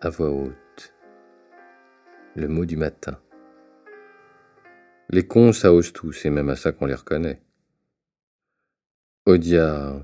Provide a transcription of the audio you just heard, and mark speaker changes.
Speaker 1: à voix haute. Le mot du matin. Les cons, ça ose tous, et même à ça qu'on les reconnaît. Odia,